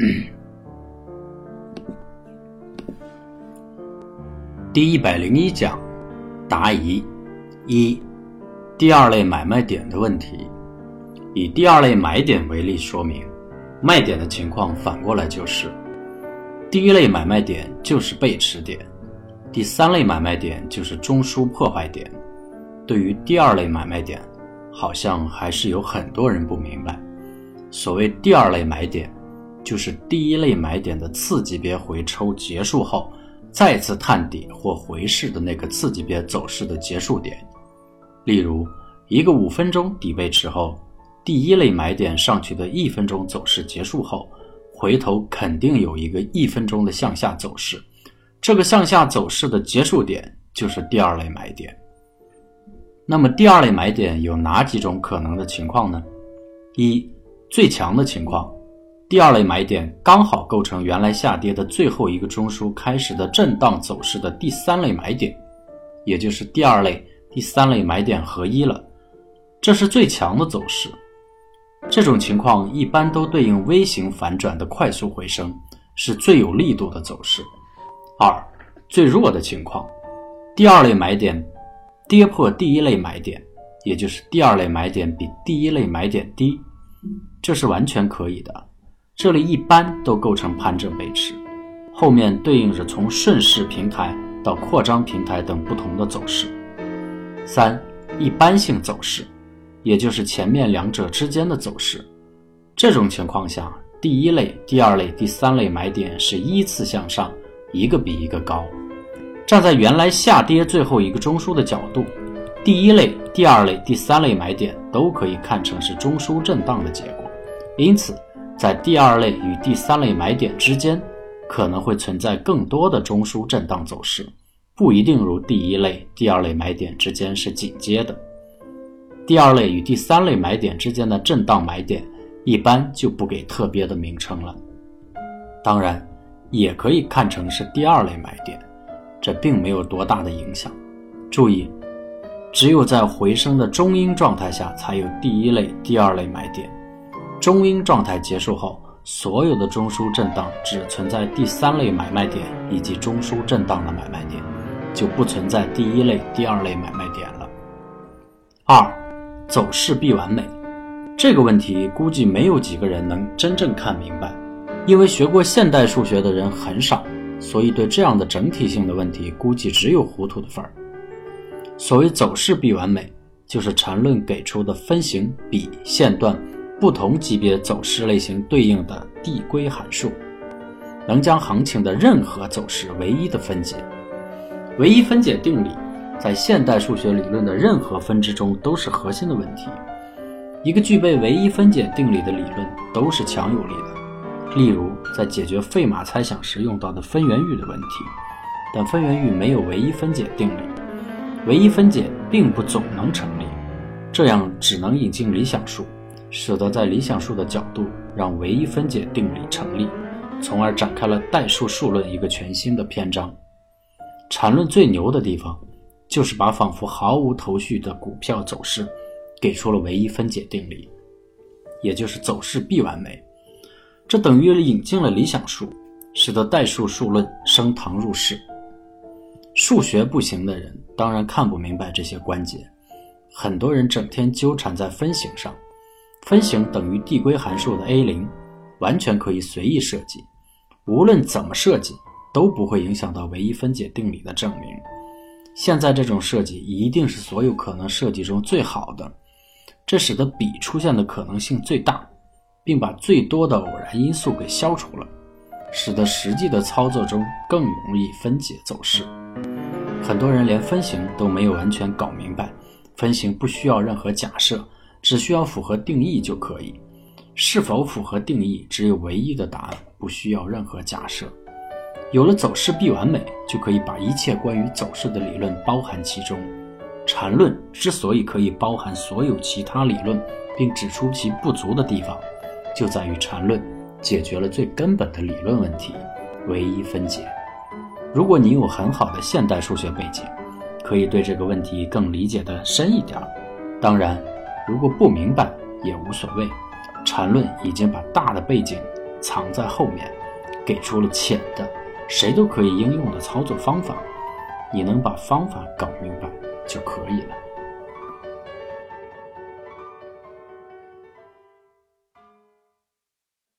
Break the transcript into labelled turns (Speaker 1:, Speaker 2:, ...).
Speaker 1: 第一百零一讲，答疑一，第二类买卖点的问题。以第二类买点为例说明，卖点的情况反过来就是：第一类买卖点就是背驰点，第三类买卖点就是中枢破坏点。对于第二类买卖点，好像还是有很多人不明白。所谓第二类买点，就是第一类买点的次级别回抽结束后。再次探底或回试的那个次级别走势的结束点，例如一个五分钟底背驰后，第一类买点上去的一分钟走势结束后，回头肯定有一个一分钟的向下走势，这个向下走势的结束点就是第二类买点。那么第二类买点有哪几种可能的情况呢？一最强的情况。第二类买点刚好构成原来下跌的最后一个中枢开始的震荡走势的第三类买点，也就是第二类、第三类买点合一了，这是最强的走势。这种情况一般都对应 V 型反转的快速回升，是最有力度的走势。二最弱的情况，第二类买点跌破第一类买点，也就是第二类买点比第一类买点低，这是完全可以的。这里一般都构成盘整背驰，后面对应着从顺势平台到扩张平台等不同的走势。三一般性走势，也就是前面两者之间的走势。这种情况下，第一类、第二类、第三类买点是依次向上，一个比一个高。站在原来下跌最后一个中枢的角度，第一类、第二类、第三类买点都可以看成是中枢震荡的结果，因此。在第二类与第三类买点之间，可能会存在更多的中枢震荡走势，不一定如第一类、第二类买点之间是紧接的。第二类与第三类买点之间的震荡买点，一般就不给特别的名称了。当然，也可以看成是第二类买点，这并没有多大的影响。注意，只有在回升的中阴状态下，才有第一类、第二类买点。中阴状态结束后，所有的中枢震荡只存在第三类买卖点以及中枢震荡的买卖点，就不存在第一类、第二类买卖点了。二，走势必完美，这个问题估计没有几个人能真正看明白，因为学过现代数学的人很少，所以对这样的整体性的问题，估计只有糊涂的份儿。所谓走势必完美，就是缠论给出的分形比线段。不同级别走势类型对应的递归函数，能将行情的任何走势唯一的分解。唯一分解定理在现代数学理论的任何分支中都是核心的问题。一个具备唯一分解定理的理论都是强有力的。例如，在解决费马猜想时用到的分圆域的问题，但分圆域没有唯一分解定理，唯一分解并不总能成立，这样只能引进理想数。使得在理想数的角度让唯一分解定理成立，从而展开了代数数论一个全新的篇章。缠论最牛的地方，就是把仿佛毫无头绪的股票走势，给出了唯一分解定理，也就是走势必完美。这等于引进了理想数，使得代数数论升堂入室。数学不行的人当然看不明白这些关节，很多人整天纠缠在分形上。分形等于递归函数的 a 零，完全可以随意设计，无论怎么设计都不会影响到唯一分解定理的证明。现在这种设计一定是所有可能设计中最好的，这使得比出现的可能性最大，并把最多的偶然因素给消除了，使得实际的操作中更容易分解走势。很多人连分形都没有完全搞明白，分形不需要任何假设。只需要符合定义就可以，是否符合定义只有唯一的答案，不需要任何假设。有了走势必完美，就可以把一切关于走势的理论包含其中。缠论之所以可以包含所有其他理论，并指出其不足的地方，就在于缠论解决了最根本的理论问题——唯一分解。如果你有很好的现代数学背景，可以对这个问题更理解的深一点。当然。如果不明白也无所谓，禅论已经把大的背景藏在后面，给出了浅的、谁都可以应用的操作方法。你能把方法搞明白就可以了。